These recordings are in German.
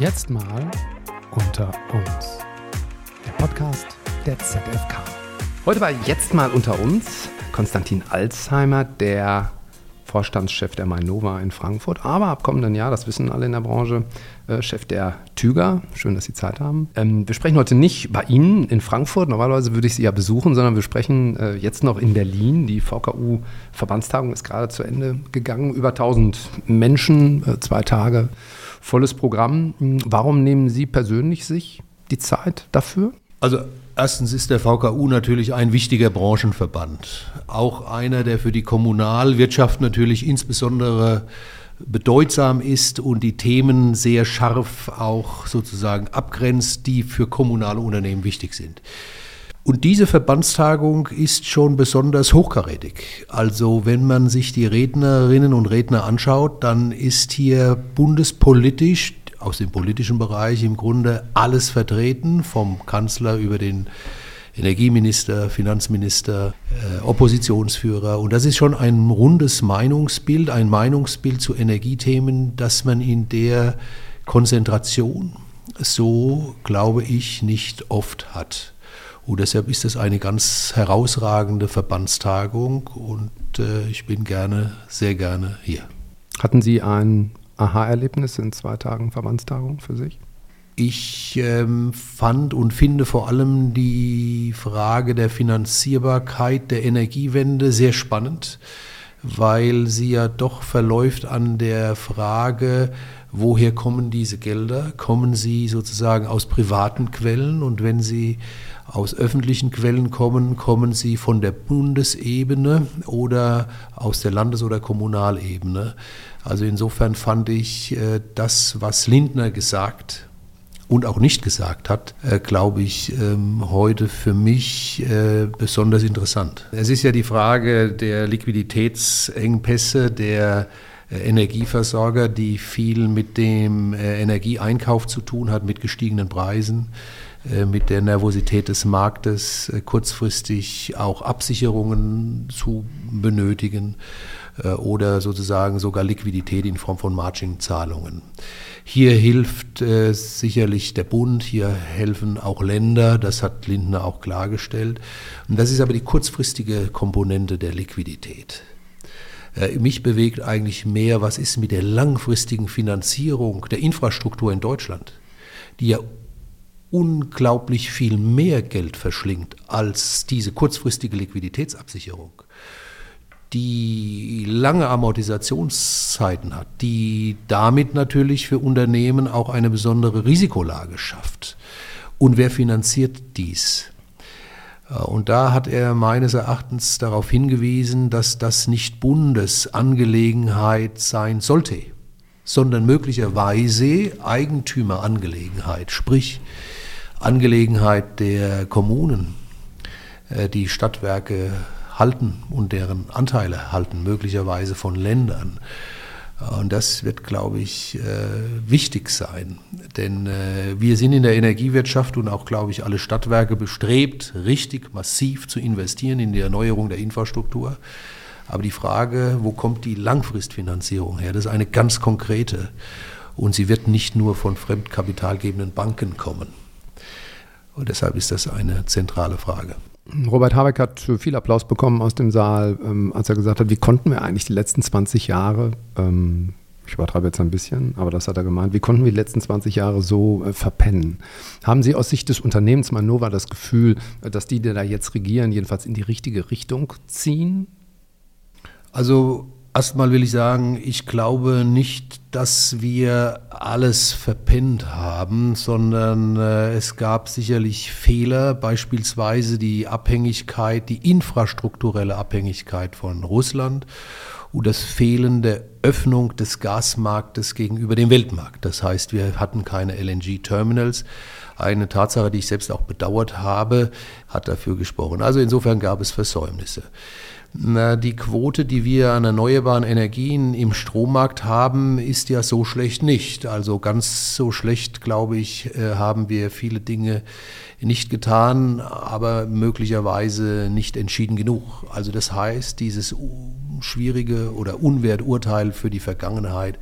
Jetzt mal unter uns. Der Podcast der ZFK. Heute war jetzt mal unter uns Konstantin Alzheimer, der Vorstandschef der Mainova in Frankfurt, aber ab kommenden Jahr, das wissen alle in der Branche, äh, Chef der Tüger. Schön, dass Sie Zeit haben. Ähm, wir sprechen heute nicht bei Ihnen in Frankfurt, normalerweise würde ich Sie ja besuchen, sondern wir sprechen äh, jetzt noch in Berlin. Die VKU-Verbandstagung ist gerade zu Ende gegangen. Über 1000 Menschen, äh, zwei Tage, volles Programm. Warum nehmen Sie persönlich sich die Zeit dafür? Also Erstens ist der VKU natürlich ein wichtiger Branchenverband. Auch einer, der für die Kommunalwirtschaft natürlich insbesondere bedeutsam ist und die Themen sehr scharf auch sozusagen abgrenzt, die für kommunale Unternehmen wichtig sind. Und diese Verbandstagung ist schon besonders hochkarätig. Also wenn man sich die Rednerinnen und Redner anschaut, dann ist hier bundespolitisch aus dem politischen Bereich im Grunde alles vertreten, vom Kanzler über den Energieminister, Finanzminister, äh, Oppositionsführer. Und das ist schon ein rundes Meinungsbild, ein Meinungsbild zu Energiethemen, das man in der Konzentration so, glaube ich, nicht oft hat. Und deshalb ist es eine ganz herausragende Verbandstagung und äh, ich bin gerne, sehr gerne hier. Hatten Sie ein Aha-Erlebnis in zwei Tagen Verbandstagung für sich? Ich ähm, fand und finde vor allem die Frage der Finanzierbarkeit der Energiewende sehr spannend, weil sie ja doch verläuft an der Frage, woher kommen diese Gelder? Kommen sie sozusagen aus privaten Quellen? Und wenn sie aus öffentlichen Quellen kommen, kommen sie von der Bundesebene oder aus der Landes- oder Kommunalebene. Also insofern fand ich äh, das, was Lindner gesagt und auch nicht gesagt hat, äh, glaube ich, ähm, heute für mich äh, besonders interessant. Es ist ja die Frage der Liquiditätsengpässe der Energieversorger, die viel mit dem Energieeinkauf zu tun hat, mit gestiegenen Preisen. Äh, mit der Nervosität des Marktes äh, kurzfristig auch Absicherungen zu benötigen äh, oder sozusagen sogar Liquidität in Form von Margin-Zahlungen. Hier hilft äh, sicherlich der Bund, hier helfen auch Länder, das hat Lindner auch klargestellt. Und das ist aber die kurzfristige Komponente der Liquidität. Äh, mich bewegt eigentlich mehr, was ist mit der langfristigen Finanzierung der Infrastruktur in Deutschland, die ja unglaublich viel mehr Geld verschlingt als diese kurzfristige Liquiditätsabsicherung, die lange Amortisationszeiten hat, die damit natürlich für Unternehmen auch eine besondere Risikolage schafft. Und wer finanziert dies? Äh, und da hat er meines Erachtens darauf hingewiesen, dass das nicht Bundesangelegenheit sein sollte, sondern möglicherweise Eigentümerangelegenheit, sprich Angelegenheit der Kommunen, äh, die Stadtwerke halten und deren Anteile halten, möglicherweise von Ländern. Und das wird, glaube ich, äh, wichtig sein. Denn äh, wir sind in der Energiewirtschaft und auch, glaube ich, alle Stadtwerke bestrebt, richtig massiv zu investieren in die Erneuerung der Infrastruktur. Aber die Frage, wo kommt die Langfristfinanzierung her, das ist eine ganz konkrete. Und sie wird nicht nur von fremdkapitalgebenden Banken kommen. Und deshalb ist das eine zentrale Frage. Robert Habeck hat viel Applaus bekommen aus dem Saal, ähm, als er gesagt hat, wie konnten wir eigentlich die letzten 20 Jahre, ähm, ich übertreibe jetzt ein bisschen, aber das hat er gemeint, wie konnten wir die letzten 20 Jahre so äh, verpennen? Haben Sie aus Sicht des Unternehmens Manova das Gefühl, dass die, die da jetzt regieren, jedenfalls in die richtige Richtung ziehen? Also Erstmal will ich sagen, ich glaube nicht, dass wir alles verpennt haben, sondern äh, es gab sicherlich Fehler, beispielsweise die Abhängigkeit, die infrastrukturelle Abhängigkeit von Russland und das Fehlen der Öffnung des Gasmarktes gegenüber dem Weltmarkt. Das heißt, wir hatten keine LNG-Terminals. Eine Tatsache, die ich selbst auch bedauert habe, hat dafür gesprochen. Also insofern gab es Versäumnisse. Na, die Quote, die wir an erneuerbaren Energien im Strommarkt haben, ist ja so schlecht nicht. Also ganz so schlecht, glaube ich, äh, haben wir viele Dinge nicht getan, aber möglicherweise nicht entschieden genug. Also das heißt, dieses schwierige oder Unwerturteil für die Vergangenheit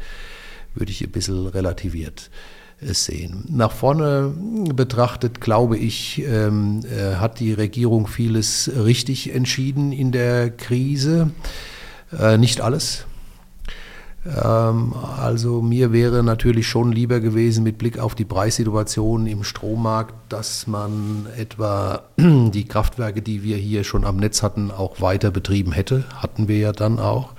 würde ich ein bisschen relativiert sehen. Nach vorne betrachtet, glaube ich, ähm, äh, hat die Regierung vieles richtig entschieden in der Krise. Äh, nicht alles. Ähm, also mir wäre natürlich schon lieber gewesen mit Blick auf die Preissituation im Strommarkt, dass man etwa die Kraftwerke, die wir hier schon am Netz hatten, auch weiter betrieben hätte. Hatten wir ja dann auch.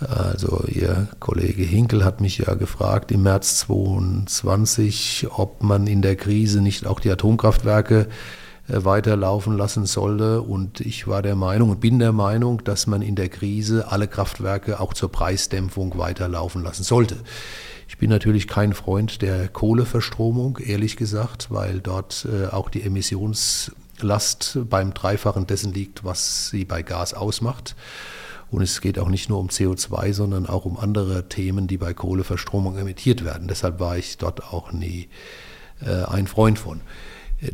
Also Ihr Kollege Hinkel hat mich ja gefragt im März 2022, ob man in der Krise nicht auch die Atomkraftwerke äh, weiterlaufen lassen sollte. Und ich war der Meinung und bin der Meinung, dass man in der Krise alle Kraftwerke auch zur Preisdämpfung weiterlaufen lassen sollte. Ich bin natürlich kein Freund der Kohleverstromung, ehrlich gesagt, weil dort äh, auch die Emissionslast beim Dreifachen dessen liegt, was sie bei Gas ausmacht. Und es geht auch nicht nur um CO2, sondern auch um andere Themen, die bei Kohleverstromung emittiert werden. Deshalb war ich dort auch nie äh, ein Freund von.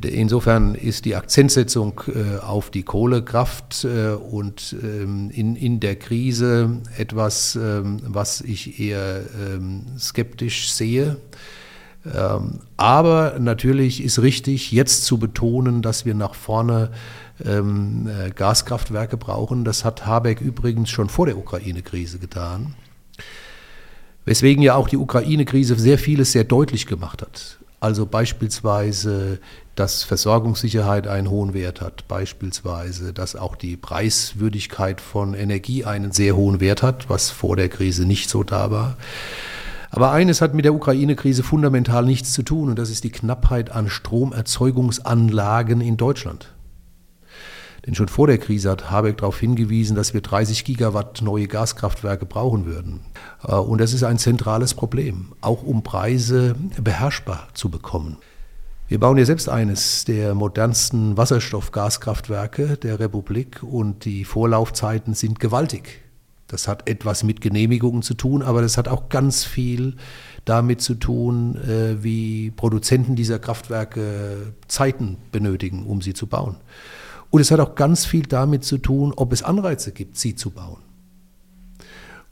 Insofern ist die Akzentsetzung äh, auf die Kohlekraft äh, und ähm, in, in der Krise etwas, ähm, was ich eher ähm, skeptisch sehe. Ähm, aber natürlich ist richtig, jetzt zu betonen, dass wir nach vorne ähm, äh, Gaskraftwerke brauchen. Das hat Habeck übrigens schon vor der Ukraine-Krise getan. Weswegen ja auch die Ukraine-Krise sehr vieles sehr deutlich gemacht hat. Also beispielsweise, dass Versorgungssicherheit einen hohen Wert hat, beispielsweise, dass auch die Preiswürdigkeit von Energie einen sehr hohen Wert hat, was vor der Krise nicht so da war. Aber eines hat mit der Ukraine-Krise fundamental nichts zu tun und das ist die Knappheit an Stromerzeugungsanlagen in Deutschland. Denn schon vor der Krise hat Habeck darauf hingewiesen, dass wir 30 Gigawatt neue Gaskraftwerke brauchen würden. Äh, und das ist ein zentrales Problem, auch um Preise beherrschbar zu bekommen. Wir bauen ja selbst eines der modernsten Wasserstoff-Gaskraftwerke der Republik und die Vorlaufzeiten sind gewaltig. Das hat etwas mit Genehmigungen zu tun, aber das hat auch ganz viel damit zu tun, äh, wie Produzenten dieser Kraftwerke Zeiten benötigen, um sie zu bauen. Und es hat auch ganz viel damit zu tun, ob es Anreize gibt, sie zu bauen.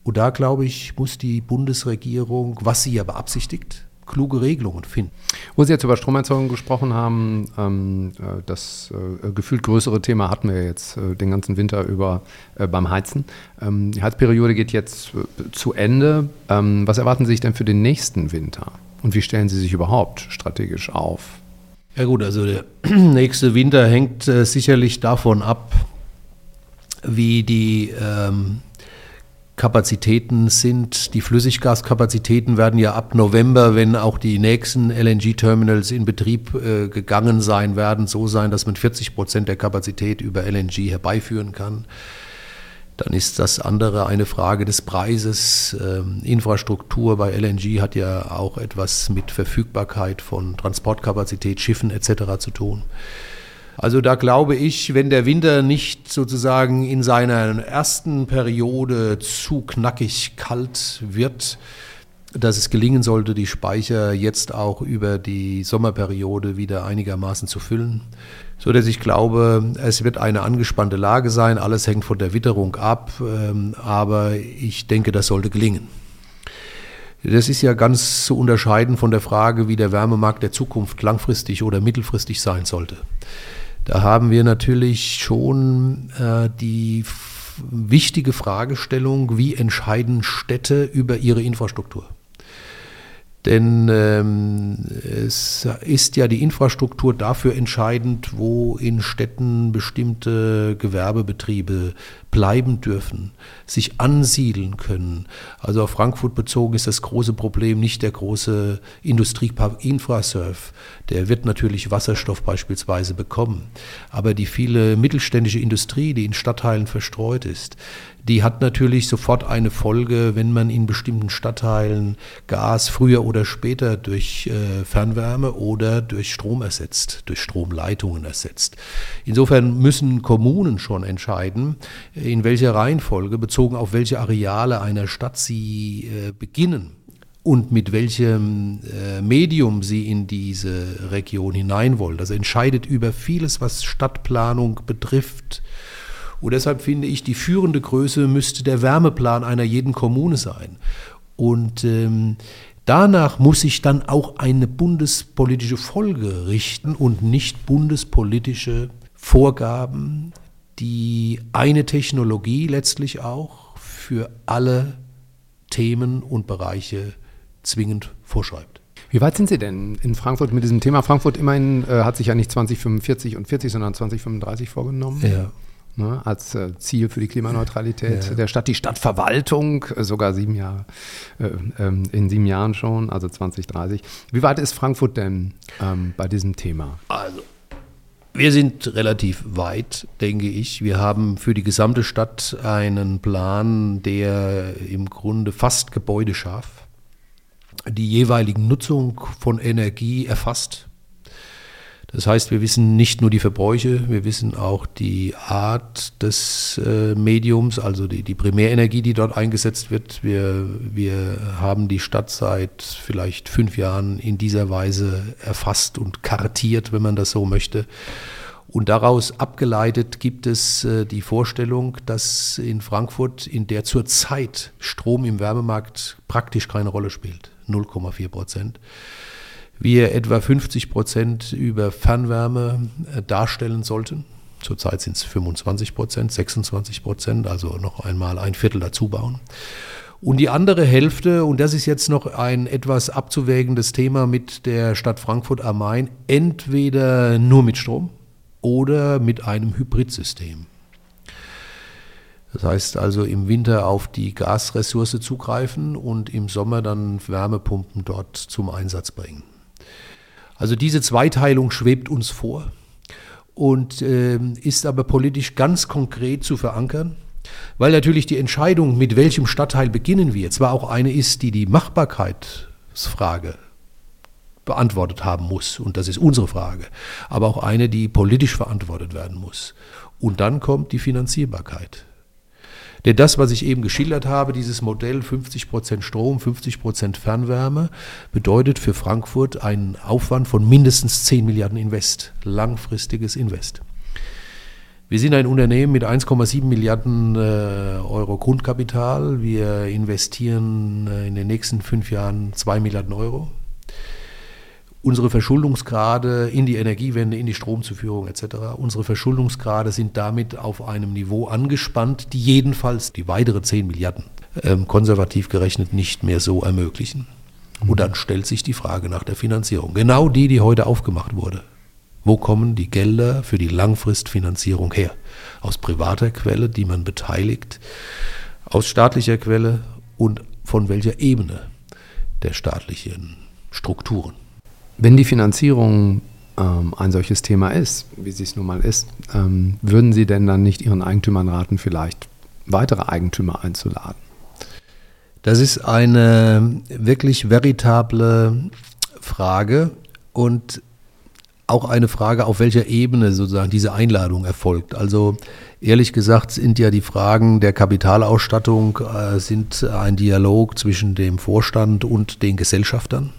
Und da, glaube ich, muss die Bundesregierung, was sie ja beabsichtigt, kluge Regelungen finden. Wo Sie jetzt über Stromerzeugung gesprochen haben, ähm, äh, das äh, gefühlt größere Thema hatten wir jetzt äh, den ganzen Winter über beim Heizen. Ähm, die Heizperiode geht jetzt zu Ende. Ähm, was erwarten Sie sich denn für den nächsten Winter? Und wie stellen Sie sich überhaupt strategisch auf? Ja gut, also der nächste Winter hängt äh, sicherlich davon ab, wie die ähm, Kapazitäten sind. Die Flüssiggaskapazitäten werden ja ab November, wenn auch die nächsten LNG-Terminals in Betrieb äh, gegangen sein werden, so sein, dass man 40 Prozent der Kapazität über LNG herbeiführen kann. Dann ist das andere eine Frage des Preises. Ähm, Infrastruktur bei LNG hat ja auch etwas mit Verfügbarkeit von Transportkapazität, Schiffen etc. zu tun. Also da glaube ich, wenn der Winter nicht sozusagen in seiner ersten Periode zu knackig kalt wird, dass es gelingen sollte, die Speicher jetzt auch über die Sommerperiode wieder einigermaßen zu füllen so dass ich glaube, es wird eine angespannte Lage sein. Alles hängt von der Witterung ab, ähm, aber ich denke, das sollte gelingen. Das ist ja ganz zu unterscheiden von der Frage, wie der Wärmemarkt der Zukunft langfristig oder mittelfristig sein sollte. Da haben wir natürlich schon äh, die wichtige Fragestellung, wie entscheiden Städte über ihre Infrastruktur. Denn ähm, es ist ja die Infrastruktur dafür entscheidend, wo in Städten bestimmte Gewerbebetriebe bleiben dürfen, sich ansiedeln können. Also auf Frankfurt bezogen ist das große Problem nicht der große Industriepark Infrasurf. Der wird natürlich Wasserstoff beispielsweise bekommen. Aber die viele mittelständische Industrie, die in Stadtteilen verstreut ist, die hat natürlich sofort eine Folge, wenn man in bestimmten Stadtteilen Gas früher oder später durch äh, Fernwärme oder durch Strom ersetzt, durch Stromleitungen ersetzt. Insofern müssen Kommunen schon entscheiden, in welcher Reihenfolge, bezogen auf welche Areale einer Stadt sie äh, beginnen und mit welchem äh, Medium sie in diese Region hinein wollen. Das entscheidet über vieles, was Stadtplanung betrifft und deshalb finde ich, die führende Größe müsste der Wärmeplan einer jeden Kommune sein. Und ähm, Danach muss sich dann auch eine bundespolitische Folge richten und nicht bundespolitische Vorgaben, die eine Technologie letztlich auch für alle Themen und Bereiche zwingend vorschreibt. Wie weit sind Sie denn in Frankfurt mit diesem Thema? Frankfurt immerhin äh, hat sich ja nicht 2045 und 40, sondern 2035 vorgenommen. Ja. Ne, als äh, Ziel für die Klimaneutralität ja. der Stadt. Die Stadtverwaltung äh, sogar sieben Jahre, äh, ähm, in sieben Jahren schon, also 2030. Wie weit ist Frankfurt denn ähm, bei diesem Thema? Also, wir sind relativ weit, denke ich. Wir haben für die gesamte Stadt einen Plan, der im Grunde fast gebäudescharf die jeweiligen Nutzung von Energie erfasst. Das heißt, wir wissen nicht nur die Verbräuche, wir wissen auch die Art des äh, Mediums, also die, die Primärenergie, die dort eingesetzt wird. Wir, wir haben die Stadt seit vielleicht fünf Jahren in dieser Weise erfasst und kartiert, wenn man das so möchte. Und daraus abgeleitet gibt es äh, die Vorstellung, dass in Frankfurt, in der zurzeit Strom im Wärmemarkt praktisch keine Rolle spielt, 0,4 Prozent, wir etwa 50 Prozent über Fernwärme äh, darstellen sollten. Zurzeit sind es 25 Prozent, 26 Prozent, also noch einmal ein Viertel dazu bauen. Und die andere Hälfte, und das ist jetzt noch ein etwas abzuwägendes Thema mit der Stadt Frankfurt am Main, entweder nur mit Strom oder mit einem Hybridsystem. Das heißt also im Winter auf die Gasressource zugreifen und im Sommer dann Wärmepumpen dort zum Einsatz bringen. Also diese Zweiteilung schwebt uns vor und äh, ist aber politisch ganz konkret zu verankern, weil natürlich die Entscheidung, mit welchem Stadtteil beginnen wir, zwar auch eine ist, die die Machbarkeitsfrage beantwortet haben muss, und das ist unsere Frage, aber auch eine, die politisch verantwortet werden muss. Und dann kommt die Finanzierbarkeit. Denn das, was ich eben geschildert habe, dieses Modell 50% Strom, 50% Fernwärme, bedeutet für Frankfurt einen Aufwand von mindestens 10 Milliarden Invest, langfristiges Invest. Wir sind ein Unternehmen mit 1,7 Milliarden äh, Euro Grundkapital. Wir investieren äh, in den nächsten fünf Jahren 2 Milliarden Euro unsere Verschuldungsgrade in die Energiewende, in die Stromzuführung etc., unsere Verschuldungsgrade sind damit auf einem Niveau angespannt, die jedenfalls die weitere 10 Milliarden ähm, konservativ gerechnet nicht mehr so ermöglichen. Und dann stellt sich die Frage nach der Finanzierung. Genau die, die heute aufgemacht wurde. Wo kommen die Gelder für die Langfristfinanzierung her? Aus privater Quelle, die man beteiligt, aus staatlicher Quelle und von welcher Ebene der staatlichen Strukturen? Wenn die Finanzierung ähm, ein solches Thema ist, wie sie es nun mal ist, ähm, würden Sie denn dann nicht Ihren Eigentümern raten, vielleicht weitere Eigentümer einzuladen? Das ist eine wirklich veritable Frage und auch eine Frage, auf welcher Ebene sozusagen diese Einladung erfolgt. Also ehrlich gesagt sind ja die Fragen der Kapitalausstattung äh, sind ein Dialog zwischen dem Vorstand und den Gesellschaftern.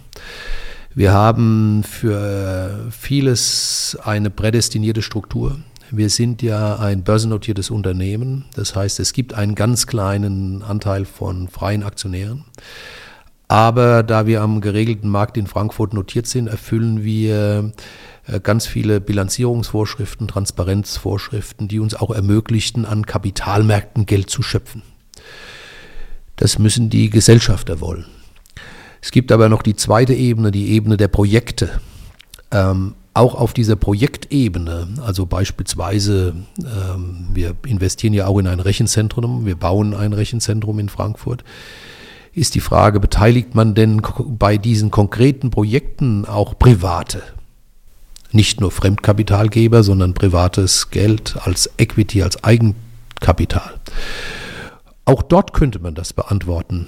Wir haben für vieles eine prädestinierte Struktur. Wir sind ja ein börsennotiertes Unternehmen. Das heißt, es gibt einen ganz kleinen Anteil von freien Aktionären. Aber da wir am geregelten Markt in Frankfurt notiert sind, erfüllen wir äh, ganz viele Bilanzierungsvorschriften, Transparenzvorschriften, die uns auch ermöglichten, an Kapitalmärkten Geld zu schöpfen. Das müssen die Gesellschafter wollen. Es gibt aber noch die zweite Ebene, die Ebene der Projekte. Ähm, auch auf dieser Projektebene, also beispielsweise, ähm, wir investieren ja auch in ein Rechenzentrum, wir bauen ein Rechenzentrum in Frankfurt, ist die Frage, beteiligt man denn bei diesen konkreten Projekten auch Private? Nicht nur Fremdkapitalgeber, sondern privates Geld als Equity, als Eigenkapital. Auch dort könnte man das beantworten.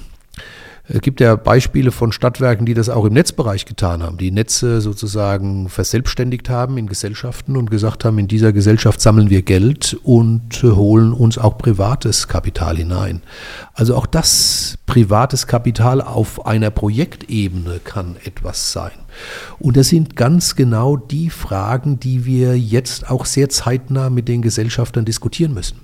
Es gibt ja Beispiele von Stadtwerken, die das auch im Netzbereich getan haben, die Netze sozusagen verselbstständigt haben in Gesellschaften und gesagt haben, in dieser Gesellschaft sammeln wir Geld und holen uns auch privates Kapital hinein. Also auch das privates Kapital auf einer Projektebene kann etwas sein. Und das sind ganz genau die Fragen, die wir jetzt auch sehr zeitnah mit den Gesellschaftern diskutieren müssen.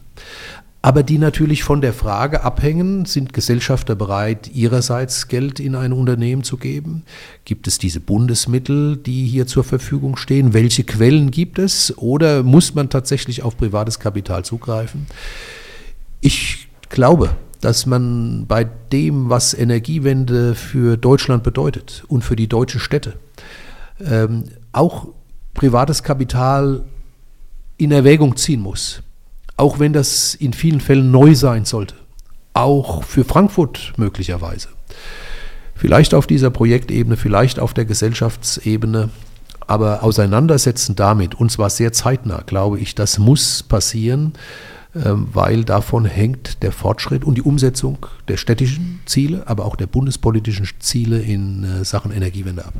Aber die natürlich von der Frage abhängen, sind Gesellschafter bereit, ihrerseits Geld in ein Unternehmen zu geben? Gibt es diese Bundesmittel, die hier zur Verfügung stehen? Welche Quellen gibt es? Oder muss man tatsächlich auf privates Kapital zugreifen? Ich glaube, dass man bei dem, was Energiewende für Deutschland bedeutet und für die deutschen Städte, ähm, auch privates Kapital in Erwägung ziehen muss auch wenn das in vielen Fällen neu sein sollte, auch für Frankfurt möglicherweise. Vielleicht auf dieser Projektebene, vielleicht auf der Gesellschaftsebene, aber auseinandersetzen damit, und zwar sehr zeitnah, glaube ich, das muss passieren, ähm, weil davon hängt der Fortschritt und die Umsetzung der städtischen Ziele, aber auch der bundespolitischen Ziele in äh, Sachen Energiewende ab.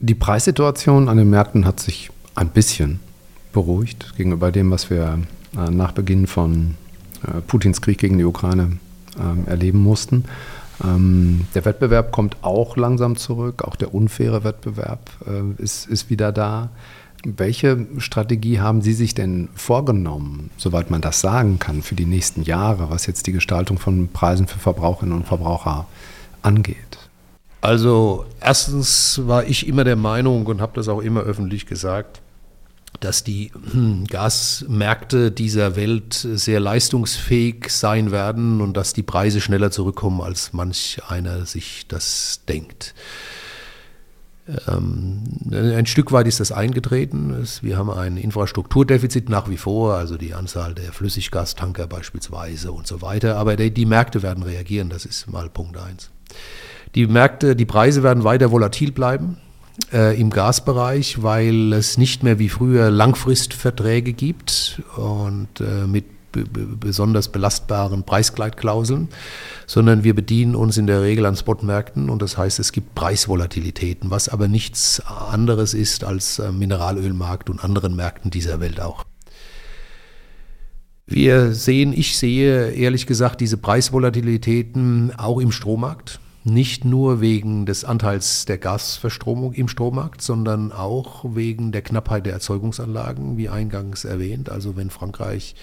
Die Preissituation an den Märkten hat sich ein bisschen beruhigt gegenüber dem, was wir nach Beginn von äh, Putins Krieg gegen die Ukraine ähm, erleben mussten. Ähm, der Wettbewerb kommt auch langsam zurück, auch der unfaire Wettbewerb äh, ist, ist wieder da. Welche Strategie haben Sie sich denn vorgenommen, soweit man das sagen kann, für die nächsten Jahre, was jetzt die Gestaltung von Preisen für Verbraucherinnen und Verbraucher angeht? Also erstens war ich immer der Meinung und habe das auch immer öffentlich gesagt, dass die hm, Gasmärkte dieser Welt sehr leistungsfähig sein werden und dass die Preise schneller zurückkommen, als manch einer sich das denkt. Ähm, ein Stück weit ist das eingetreten. Wir haben ein Infrastrukturdefizit nach wie vor, also die Anzahl der Flüssiggastanker beispielsweise und so weiter. Aber die Märkte werden reagieren, das ist mal Punkt eins. Die Märkte, die Preise werden weiter volatil bleiben äh, im Gasbereich, weil es nicht mehr wie früher Langfristverträge gibt und äh, mit besonders belastbaren Preisgleitklauseln, sondern wir bedienen uns in der Regel an Spotmärkten und das heißt, es gibt Preisvolatilitäten, was aber nichts anderes ist als äh, Mineralölmarkt und anderen Märkten dieser Welt auch. Wir sehen, ich sehe ehrlich gesagt diese Preisvolatilitäten auch im Strommarkt nicht nur wegen des Anteils der Gasverstromung im Strommarkt, sondern auch wegen der Knappheit der Erzeugungsanlagen, wie eingangs erwähnt. Also wenn Frankreich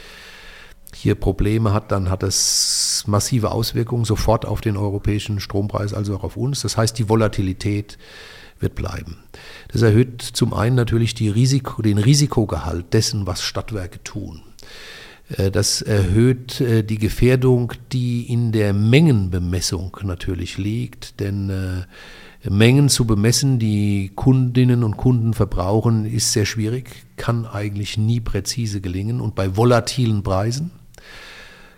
hier Probleme hat, dann hat es massive Auswirkungen sofort auf den europäischen Strompreis, also auch auf uns. Das heißt, die Volatilität wird bleiben. Das erhöht zum einen natürlich Risiko, den Risikogehalt dessen, was Stadtwerke tun. Äh, das erhöht äh, die Gefährdung, die in der Mengenbemessung natürlich liegt, denn äh, Mengen zu bemessen, die Kundinnen und Kunden verbrauchen, ist sehr schwierig, kann eigentlich nie präzise gelingen und bei volatilen Preisen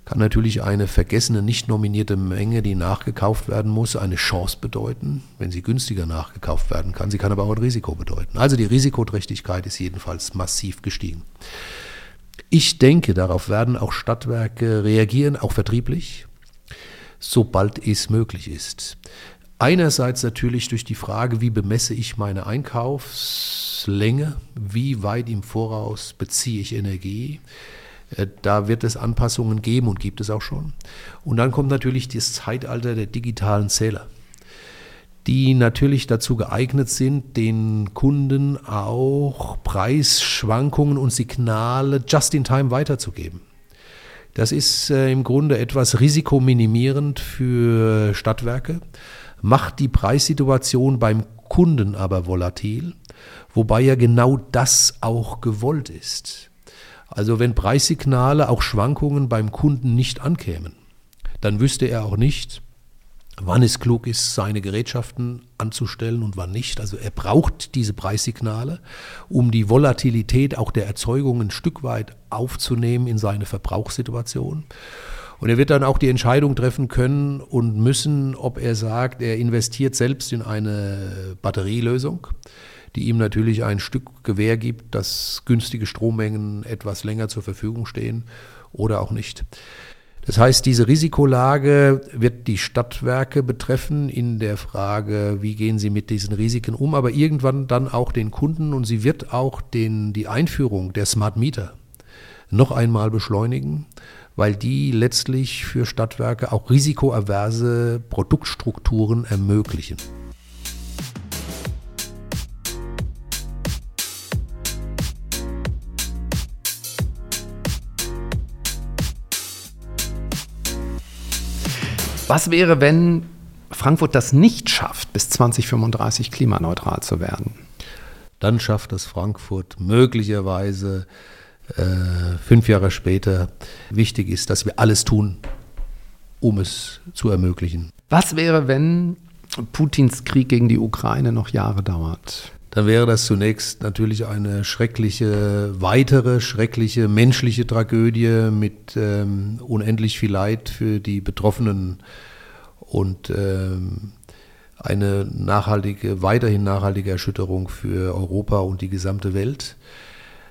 kann natürlich eine vergessene, nicht nominierte Menge, die nachgekauft werden muss, eine Chance bedeuten, wenn sie günstiger nachgekauft werden kann. Sie kann aber auch ein Risiko bedeuten. Also die Risikoträchtigkeit ist jedenfalls massiv gestiegen. Ich denke, darauf werden auch Stadtwerke reagieren, auch vertrieblich, sobald es möglich ist. Einerseits natürlich durch die Frage, wie bemesse ich meine Einkaufslänge, wie weit im Voraus beziehe ich Energie. Äh, da wird es Anpassungen geben und gibt es auch schon. Und dann kommt natürlich das Zeitalter der digitalen Zähler die natürlich dazu geeignet sind, den Kunden auch Preisschwankungen und Signale just in time weiterzugeben. Das ist äh, im Grunde etwas risikominimierend für Stadtwerke, macht die Preissituation beim Kunden aber volatil, wobei ja genau das auch gewollt ist. Also wenn Preissignale, auch Schwankungen beim Kunden nicht ankämen, dann wüsste er auch nicht, wann es klug ist, seine Gerätschaften anzustellen und wann nicht. Also er braucht diese Preissignale, um die Volatilität auch der Erzeugung ein Stück weit aufzunehmen in seine Verbrauchssituation. Und er wird dann auch die Entscheidung treffen können und müssen, ob er sagt, er investiert selbst in eine Batterielösung, die ihm natürlich ein Stück Gewähr gibt, dass günstige Strommengen etwas länger zur Verfügung stehen oder auch nicht. Das heißt, diese Risikolage wird die Stadtwerke betreffen in der Frage, wie gehen sie mit diesen Risiken um, aber irgendwann dann auch den Kunden und sie wird auch den, die Einführung der Smart Meter noch einmal beschleunigen, weil die letztlich für Stadtwerke auch risikoaverse Produktstrukturen ermöglichen. Was wäre, wenn Frankfurt das nicht schafft, bis 2035 klimaneutral zu werden? Dann schafft es Frankfurt möglicherweise äh, fünf Jahre später. Wichtig ist, dass wir alles tun, um es zu ermöglichen. Was wäre, wenn Putins Krieg gegen die Ukraine noch Jahre dauert? Dann wäre das zunächst natürlich eine schreckliche, weitere schreckliche menschliche Tragödie mit ähm, unendlich viel Leid für die Betroffenen und ähm, eine nachhaltige, weiterhin nachhaltige Erschütterung für Europa und die gesamte Welt.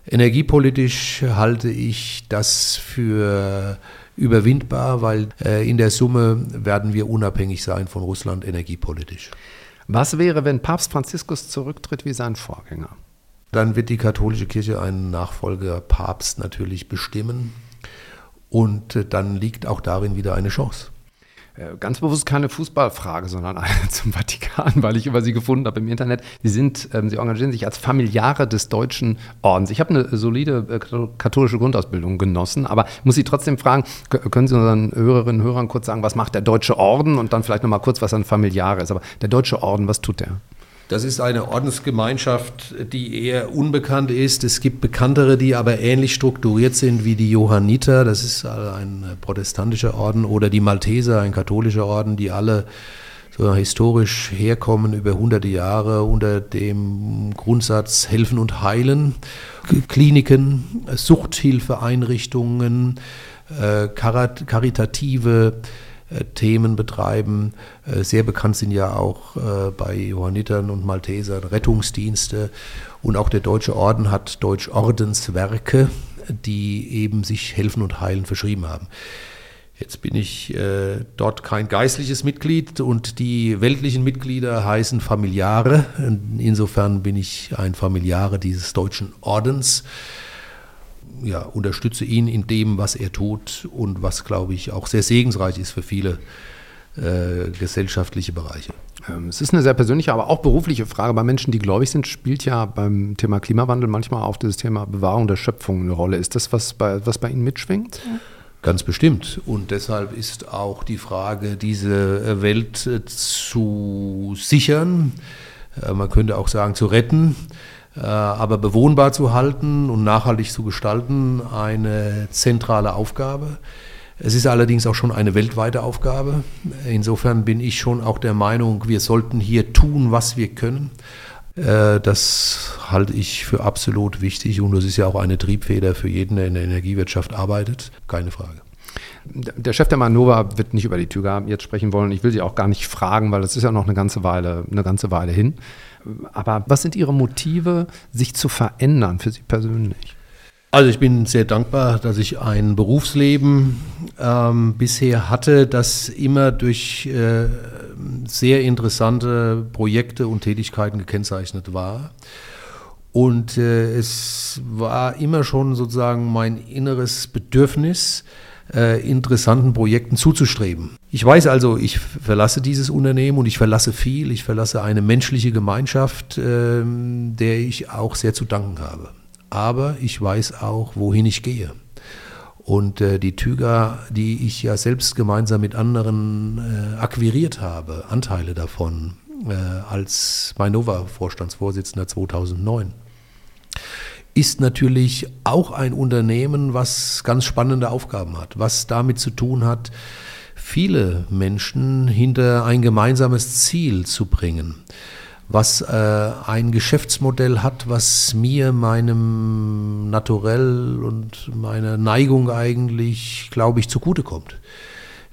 Energiepolitisch halte ich das für überwindbar, weil äh, in der Summe werden wir unabhängig sein von Russland energiepolitisch. Was wäre, wenn Papst Franziskus zurücktritt wie sein Vorgänger? Dann wird die katholische Kirche einen Nachfolger Papst natürlich bestimmen und äh, dann liegt auch darin wieder eine Chance. Äh, ganz bewusst keine Fußballfrage, sondern eine zum Vatikan, weil ich über Sie gefunden habe im Internet. Sie sind, ähm, Sie engagieren sich als Familiare des Deutschen Ordens. Ich habe eine solide äh, katholische Grundausbildung genossen, aber muss Sie trotzdem fragen, können Sie unseren Hörerinnen und Hörern kurz sagen, was macht der Deutsche Orden und dann vielleicht nochmal kurz, was ein Familiare ist. Aber der Deutsche Orden, was tut der? Das ist eine Ordensgemeinschaft, die eher unbekannt ist. Es gibt bekanntere, die aber ähnlich strukturiert sind wie die Johanniter. Das ist ein protestantischer Orden oder die Malteser, ein katholischer Orden, die alle so historisch herkommen über hunderte Jahre unter dem Grundsatz Helfen und Heilen. Kliniken, Suchthilfeeinrichtungen, äh, karitative Themen betreiben. Äh, sehr bekannt sind ja auch äh, bei Johannitern und Maltesern Rettungsdienste. Und auch der Deutsche Orden hat Deutschordenswerke, die eben sich helfen und heilen verschrieben haben. Jetzt bin ich äh, dort kein geistliches Mitglied und die weltlichen Mitglieder heißen Familiare. Insofern bin ich ein Familiare dieses deutschen Ordens ja, unterstütze ihn in dem, was er tut und was, glaube ich, auch sehr segensreich ist für viele äh, gesellschaftliche Bereiche. Ähm, es ist eine sehr persönliche, aber auch berufliche Frage. Bei Menschen, die gläubig sind, spielt ja beim Thema Klimawandel manchmal auch das Thema Bewahrung der Schöpfung eine Rolle. Ist das, was bei, was bei Ihnen mitschwingt? Ganz bestimmt. Und deshalb ist auch die Frage, diese Welt äh, zu sichern, äh, man könnte auch sagen, zu retten, äh, aber bewohnbar zu halten und nachhaltig zu gestalten, eine zentrale Aufgabe. Es ist allerdings auch schon eine weltweite Aufgabe. Insofern bin ich schon auch der Meinung, wir sollten hier tun, was wir können. Äh, das halte ich für absolut wichtig und das ist ja auch eine Triebfeder für jeden, der in der Energiewirtschaft arbeitet. Keine Frage. Der Chef der Manova wird nicht über die Tüger jetzt sprechen wollen. Ich will Sie auch gar nicht fragen, weil das ist ja noch eine ganze Weile, eine ganze Weile hin. Aber was sind Ihre Motive, sich zu verändern für Sie persönlich? Also ich bin sehr dankbar, dass ich ein Berufsleben ähm, bisher hatte, das immer durch äh, sehr interessante Projekte und Tätigkeiten gekennzeichnet war. Und äh, es war immer schon sozusagen mein inneres Bedürfnis, äh, interessanten Projekten zuzustreben. Ich weiß also, ich verlasse dieses Unternehmen und ich verlasse viel. Ich verlasse eine menschliche Gemeinschaft, äh, der ich auch sehr zu danken habe. Aber ich weiß auch, wohin ich gehe. Und äh, die Tüger, die ich ja selbst gemeinsam mit anderen äh, akquiriert habe, Anteile davon, äh, als Mainova-Vorstandsvorsitzender 2009, ist natürlich auch ein Unternehmen, was ganz spannende Aufgaben hat, was damit zu tun hat, viele Menschen hinter ein gemeinsames Ziel zu bringen, was äh, ein Geschäftsmodell hat, was mir, meinem Naturell und meiner Neigung eigentlich, glaube ich, zugutekommt.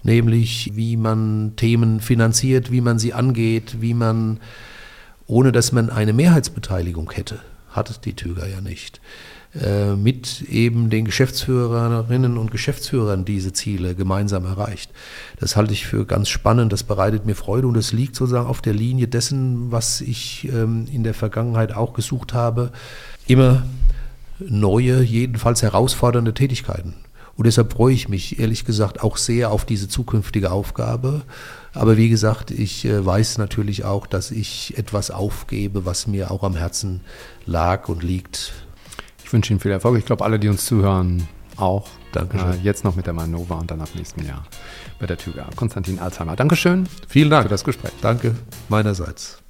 Nämlich, wie man Themen finanziert, wie man sie angeht, wie man, ohne dass man eine Mehrheitsbeteiligung hätte, hat die Tüger ja nicht, äh, mit eben den Geschäftsführerinnen und Geschäftsführern diese Ziele gemeinsam erreicht. Das halte ich für ganz spannend, das bereitet mir Freude und es liegt sozusagen auf der Linie dessen, was ich ähm, in der Vergangenheit auch gesucht habe, immer neue, jedenfalls herausfordernde Tätigkeiten. Und deshalb freue ich mich ehrlich gesagt auch sehr auf diese zukünftige Aufgabe. Aber wie gesagt, ich äh, weiß natürlich auch, dass ich etwas aufgebe, was mir auch am Herzen lag und liegt. Ich wünsche Ihnen viel Erfolg. Ich glaube, alle, die uns zuhören, auch Dankeschön. Äh, jetzt noch mit der Manova und dann ab nächstem Jahr bei der Tüger. Konstantin Alzheimer, Dankeschön. Vielen Dank für das Gespräch. Danke meinerseits.